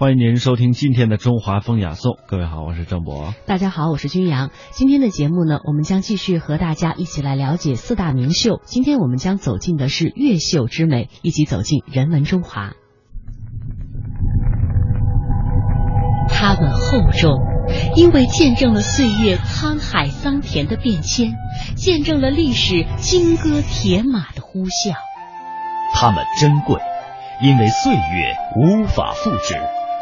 欢迎您收听今天的中华风雅颂。各位好，我是郑博。大家好，我是君阳。今天的节目呢，我们将继续和大家一起来了解四大名秀。今天我们将走进的是越秀之美，一起走进人文中华。它们厚重，因为见证了岁月沧海桑田的变迁，见证了历史金戈铁马的呼啸。它们珍贵，因为岁月无法复制，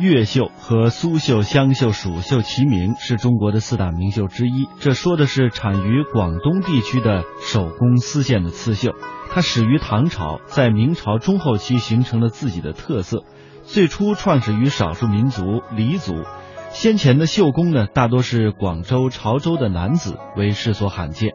越秀和苏绣、湘绣、蜀绣齐名，是中国的四大名绣之一。这说的是产于广东地区的手工丝线的刺绣。它始于唐朝，在明朝中后期形成了自己的特色。最初创始于少数民族黎族，先前的绣工呢，大多是广州、潮州的男子，为世所罕见。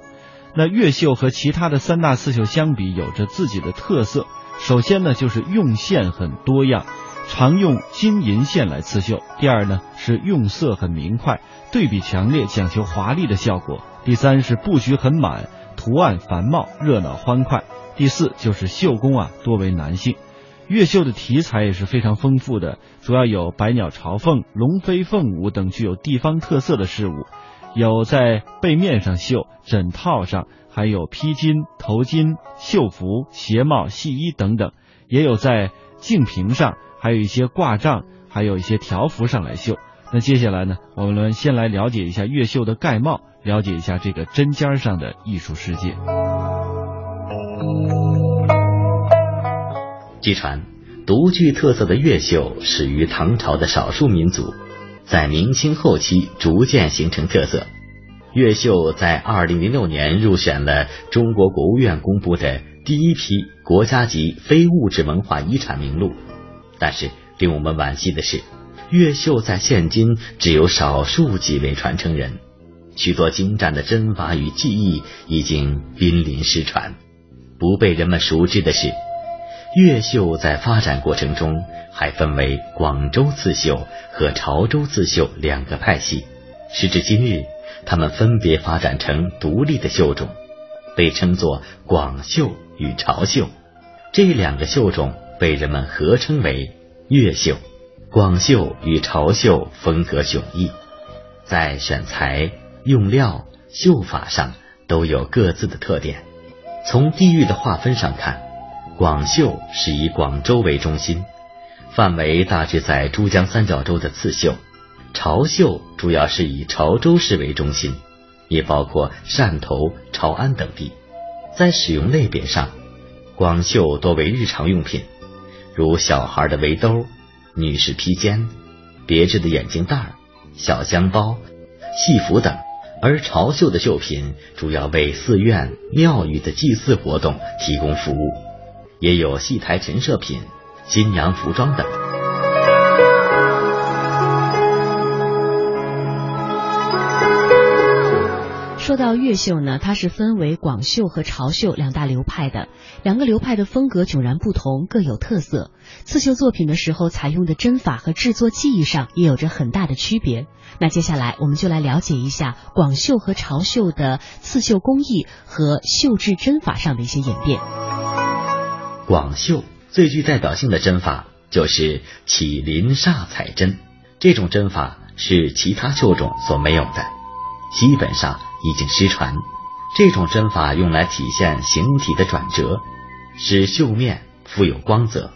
那越绣和其他的三大刺绣相比，有着自己的特色。首先呢，就是用线很多样，常用金银线来刺绣；第二呢，是用色很明快，对比强烈，讲求华丽的效果；第三是布局很满，图案繁茂，热闹欢快；第四就是绣工啊，多为男性。越绣的题材也是非常丰富的，主要有百鸟朝凤、龙飞凤舞等具有地方特色的事物，有在背面上绣、枕套上，还有披巾、头巾、绣服、鞋帽、戏衣等等，也有在镜屏上，还有一些挂帐，还有一些条幅上来绣。那接下来呢，我们先来了解一下越绣的盖帽，了解一下这个针尖上的艺术世界。据传，独具特色的越绣始于唐朝的少数民族，在明清后期逐渐形成特色。越绣在二零零六年入选了中国国务院公布的第一批国家级非物质文化遗产名录。但是令我们惋惜的是，越绣在现今只有少数几位传承人，许多精湛的针法与技艺已经濒临失传。不被人们熟知的是。越绣在发展过程中还分为广州刺绣和潮州刺绣两个派系。时至今日，它们分别发展成独立的绣种，被称作广绣与潮绣。这两个绣种被人们合称为越绣。广绣与潮绣风格迥异，在选材、用料、绣法上都有各自的特点。从地域的划分上看。广绣是以广州为中心，范围大致在珠江三角洲的刺绣；潮绣主要是以潮州市为中心，也包括汕头、潮安等地。在使用类别上，广绣多为日常用品，如小孩的围兜、女士披肩、别致的眼镜袋、小香包、戏服等；而潮绣的绣品主要为寺院、庙宇的祭祀活动提供服务。也有戏台陈设品、新娘服装等。说到越绣呢，它是分为广绣和潮绣两大流派的，两个流派的风格迥然不同，各有特色。刺绣作品的时候采用的针法和制作技艺上也有着很大的区别。那接下来我们就来了解一下广绣和潮绣的刺绣工艺和绣制针法上的一些演变。广绣最具代表性的针法就是起鳞煞彩针，这种针法是其他绣种所没有的，基本上已经失传。这种针法用来体现形体的转折，使绣面富有光泽，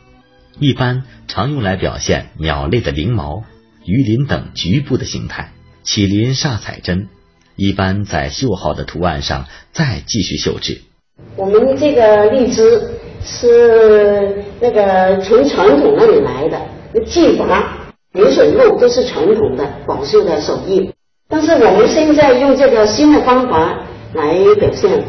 一般常用来表现鸟类的鳞毛、鱼鳞等局部的形态。起鳞煞彩针一般在绣好的图案上再继续绣制。我们这个荔枝。是那个从传统那里来的，那技法、流水路都是传统的广绣的手艺。但是我们现在用这个新的方法来表现。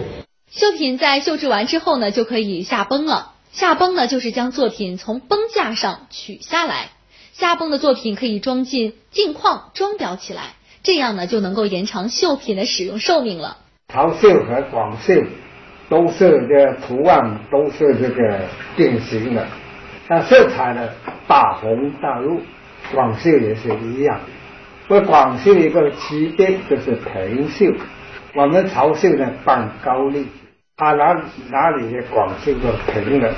绣品在绣制完之后呢，就可以下绷了。下绷呢，就是将作品从绷架上取下来。下绷的作品可以装进镜框装裱起来，这样呢就能够延长绣品的使用寿命了。潮绣和广绣都是这图案都是这个定型的，那色彩呢大红大绿，广绣也是一样。不广绣一个区别就是平绣，我们潮绣呢半高立体，它哪哪里的广绣的平的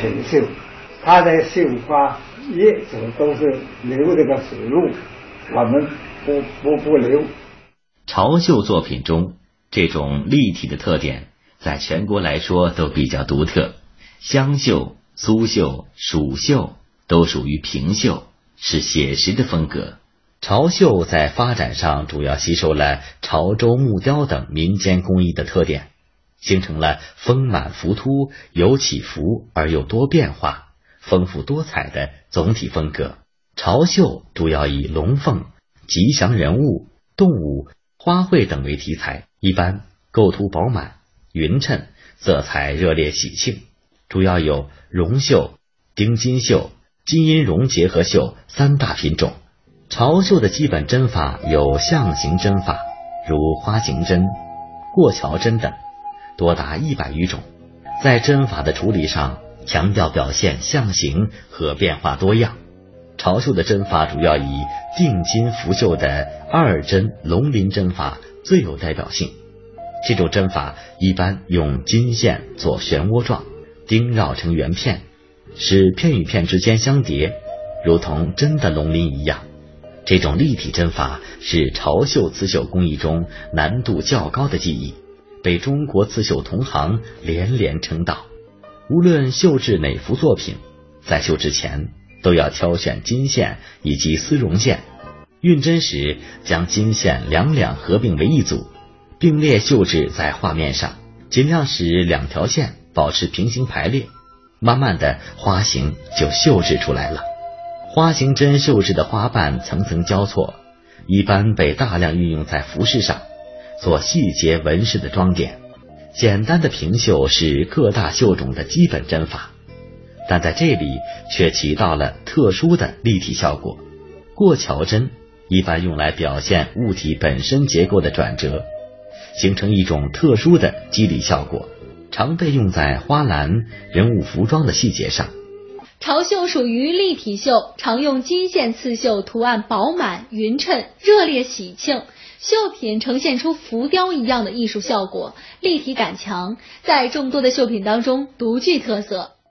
平绣，它的绣花。叶子都是留这个水路，我们不不不留。潮绣作品中这种立体的特点，在全国来说都比较独特。湘绣、苏绣、蜀绣都属于平绣，是写实的风格。潮绣在发展上主要吸收了潮州木雕等民间工艺的特点，形成了丰满浮凸、有起伏而又多变化。丰富多彩的总体风格，潮绣主要以龙凤、吉祥人物、动物、花卉等为题材，一般构图饱满、匀称，色彩热烈喜庆。主要有绒绣、丁金绣、金银绒结合绣三大品种。潮绣的基本针法有象形针法，如花形针、过桥针等，多达一百余种。在针法的处理上。强调表现象形和变化多样。潮绣的针法主要以定金浮绣的二针龙鳞针法最有代表性。这种针法一般用金线做漩涡状，钉绕成圆片，使片与片之间相叠，如同真的龙鳞一样。这种立体针法是潮绣刺绣工艺中难度较高的技艺，被中国刺绣同行连连称道。无论绣制哪幅作品，在绣之前都要挑选金线以及丝绒线，运针时将金线两两合并为一组，并列绣制在画面上，尽量使两条线保持平行排列，慢慢的花形就绣制出来了。花形针绣制的花瓣层层交错，一般被大量运用在服饰上，做细节纹饰的装点。简单的平绣是各大绣种的基本针法，但在这里却起到了特殊的立体效果。过桥针一般用来表现物体本身结构的转折，形成一种特殊的肌理效果，常被用在花篮、人物服装的细节上。潮绣属于立体绣，常用金线刺绣，图案饱满匀称，热烈喜庆。绣品呈现出浮雕一样的艺术效果，立体感强，在众多的绣品当中独具特色。